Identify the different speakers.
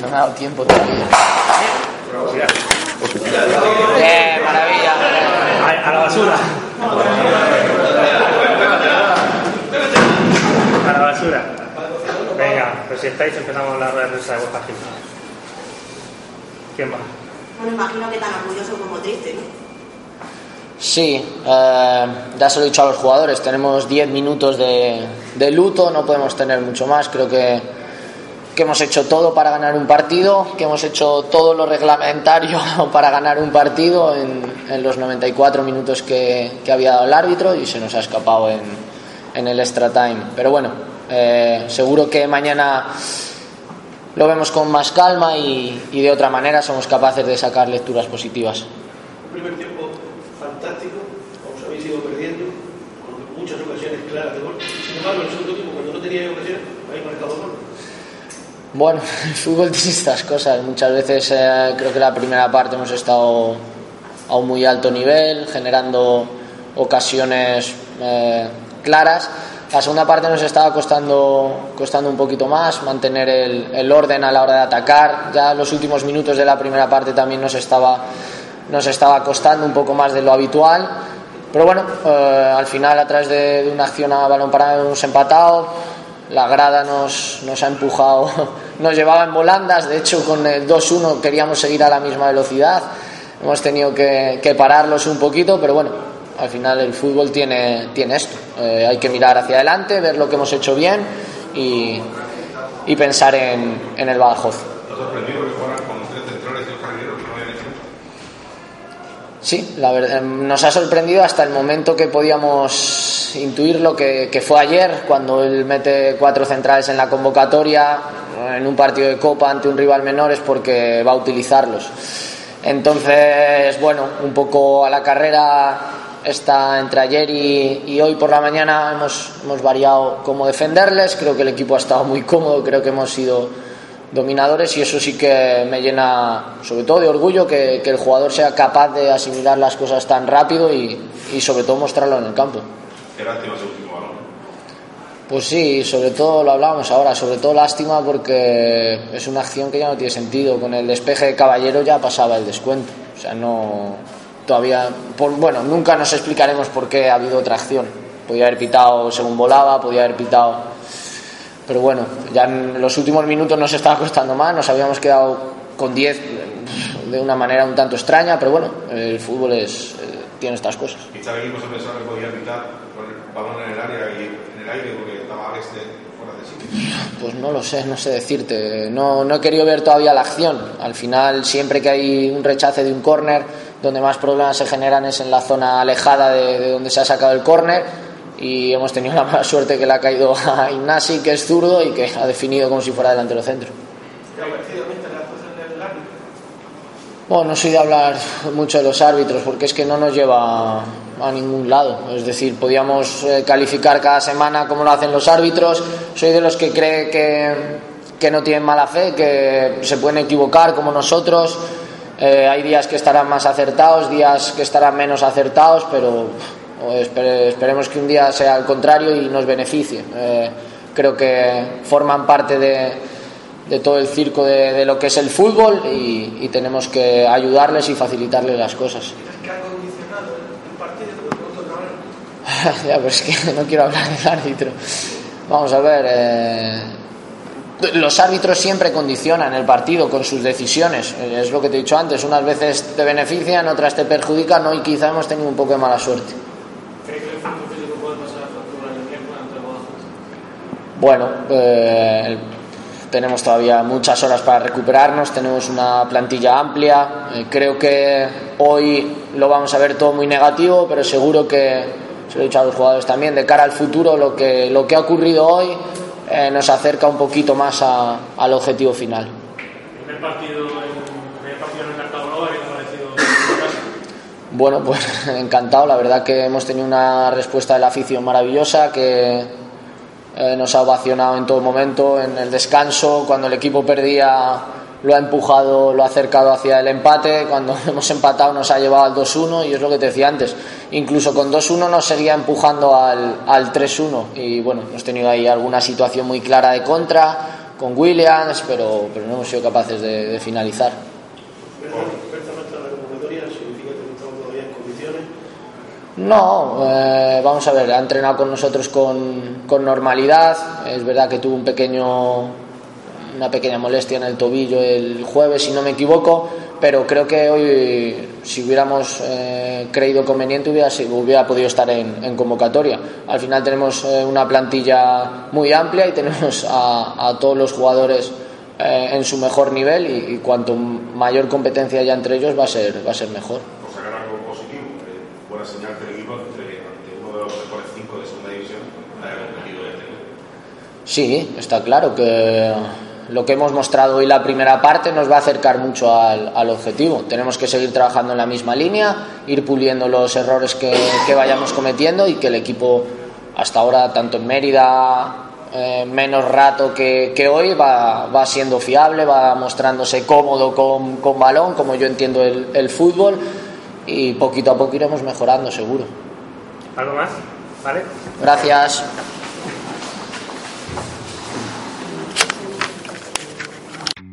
Speaker 1: No me ha dado tiempo todavía. Bien, maravilla.
Speaker 2: A, a la basura. A la basura. Venga, pues si estáis empezamos la rueda de prensa de vuestra gente. ¿Quién va?
Speaker 3: Bueno, imagino que tan orgulloso como triste, ¿no?
Speaker 1: Sí, eh, ya se lo he dicho a los jugadores, tenemos 10 minutos de, de luto, no podemos tener mucho más. Creo que, que hemos hecho todo para ganar un partido, que hemos hecho todo lo reglamentario para ganar un partido en, en los 94 minutos que, que había dado el árbitro y se nos ha escapado en, en el extra time. Pero bueno, eh, seguro que mañana lo vemos con más calma y, y de otra manera somos capaces de sacar lecturas positivas.
Speaker 4: Un primer tiempo fantástico, os habéis ido perdiendo, con muchas ocasiones claras de gol. Sin embargo, en el segundo tiempo, cuando no teníais ocasiones, habéis marcado gol.
Speaker 1: Bueno, el fútbol tiene estas cosas. Muchas veces eh, creo que la primera parte hemos estado a un muy alto nivel, generando ocasiones eh, claras. La segunda parte nos estaba costando, costando un poquito más mantener el, el, orden a la hora de atacar. Ya los últimos minutos de la primera parte también nos estaba, nos estaba costando un poco más de lo habitual. Pero bueno, eh, al final a través de, de, una acción a balón parado hemos empatado. La grada nos, nos ha empujado, nos llevaba en volandas. De hecho, con el 2-1 queríamos seguir a la misma velocidad. Hemos tenido que, que pararlos un poquito, pero bueno, al final el fútbol tiene, tiene esto. Eh, hay que mirar hacia adelante, ver lo que hemos hecho bien y, y pensar en, en el Badajoz. Sí, la verdad, nos ha sorprendido hasta el momento que podíamos intuir lo que, que, fue ayer, cuando él mete cuatro centrales en la convocatoria, en un partido de Copa ante un rival menor, es porque va a utilizarlos. Entonces, bueno, un poco a la carrera está entre ayer y, y, hoy por la mañana hemos, hemos variado cómo defenderles. Creo que el equipo ha estado muy cómodo, creo que hemos sido dominadores y eso sí que me llena sobre todo de orgullo que, que el jugador sea capaz de asimilar las cosas tan rápido y, y sobre todo mostrarlo en el campo.
Speaker 5: ¿Qué lástima ese último balón?
Speaker 1: Pues sí, sobre todo lo hablábamos ahora, sobre todo lástima porque es una acción que ya no tiene sentido. Con el despeje de Caballero ya pasaba el descuento. O sea, no. Todavía. Por, bueno, nunca nos explicaremos por qué ha habido otra acción. Podía haber pitado según volaba, podía haber pitado pero bueno, ya en los últimos minutos nos estaba costando más, nos habíamos quedado con 10 de una manera un tanto extraña, pero bueno, el fútbol es, eh, tiene estas cosas.
Speaker 5: El equipo se pensaba que podía con el balón en el área y en el aire porque estaba Alex fuera de sitio.
Speaker 1: Pues no lo sé, no sé decirte. No, no he querido ver todavía la acción. Al final, siempre que hay un rechace de un córner, donde más problemas se generan es en la zona alejada de, de donde se ha sacado el córner y hemos tenido la mala suerte que le ha caído a Ignasi, que es zurdo y que ha definido como si fuera delantero centro. Bueno, no soy de hablar mucho de los árbitros porque es que no nos lleva a ningún lado. Es decir, podíamos calificar cada semana como lo hacen los árbitros. Soy de los que cree que, que no tienen mala fe, que se pueden equivocar como nosotros. Eh, hay días que estarán más acertados, días que estarán menos acertados, pero esperemos que un día sea al contrario y nos beneficie. Eh, creo que forman parte de, de todo el circo de, de, lo que es el fútbol y, y, tenemos que ayudarles y facilitarles las cosas. ya, pues es que no quiero hablar del árbitro. Vamos a ver. Eh, los árbitros siempre condicionan el partido con sus decisiones. Es lo que te he dicho antes. Unas veces te benefician, otras te perjudican. Hoy quizá hemos tenido un poco de mala suerte. Bueno, eh, tenemos todavía muchas horas para recuperarnos, tenemos una plantilla amplia, eh, creo que hoy lo vamos a ver todo muy negativo, pero seguro que, se lo he dicho a los jugadores también, de cara al futuro, lo que, lo que ha ocurrido hoy eh, nos acerca un poquito más a- al objetivo final.
Speaker 2: Primer partido.
Speaker 1: Bueno, pues encantado. La verdad que hemos tenido una respuesta de la afición maravillosa que eh, nos ha ovacionado en todo momento, en el descanso, cuando el equipo perdía lo ha empujado, lo ha acercado hacia el empate, cuando hemos empatado nos ha llevado al 2-1 y es lo que te decía antes, incluso con 2-1 nos seguía empujando al, al 3-1 y bueno, hemos tenido ahí alguna situación muy clara de contra con Williams, pero, pero no hemos sido capaces de, de finalizar.
Speaker 4: Berza no está en la convocatoria, significa que no estamos todavía en condiciones.
Speaker 1: No, eh, vamos a ver, ha entrenado con nosotros con, con normalidad. Es verdad que tuvo un pequeño, una pequeña molestia en el tobillo el jueves, si no me equivoco, pero creo que hoy, si hubiéramos eh, creído conveniente, hubiera, hubiera podido estar en, en convocatoria. Al final tenemos eh, una plantilla muy amplia y tenemos a, a todos los jugadores eh, en su mejor nivel y, y cuanto mayor competencia haya entre ellos va a ser, va a ser mejor.
Speaker 5: por sacar algo positivo, eh, buena señal del equipo ante, ante uno de los mejores cinco de segunda división, haya competido este.
Speaker 1: Sí, está claro que lo que hemos mostrado hoy la primera parte nos va a acercar mucho al, al objetivo. Tenemos que seguir trabajando en la misma línea, ir puliendo los errores que, que vayamos cometiendo y que el equipo hasta ahora, tanto en Mérida, eh, menos rato que, que hoy, va, va siendo fiable, va mostrándose cómodo con, con balón, como yo entiendo el, el fútbol, y poquito a poco iremos mejorando, seguro.
Speaker 2: ¿Algo más? ¿Vale?
Speaker 1: Gracias.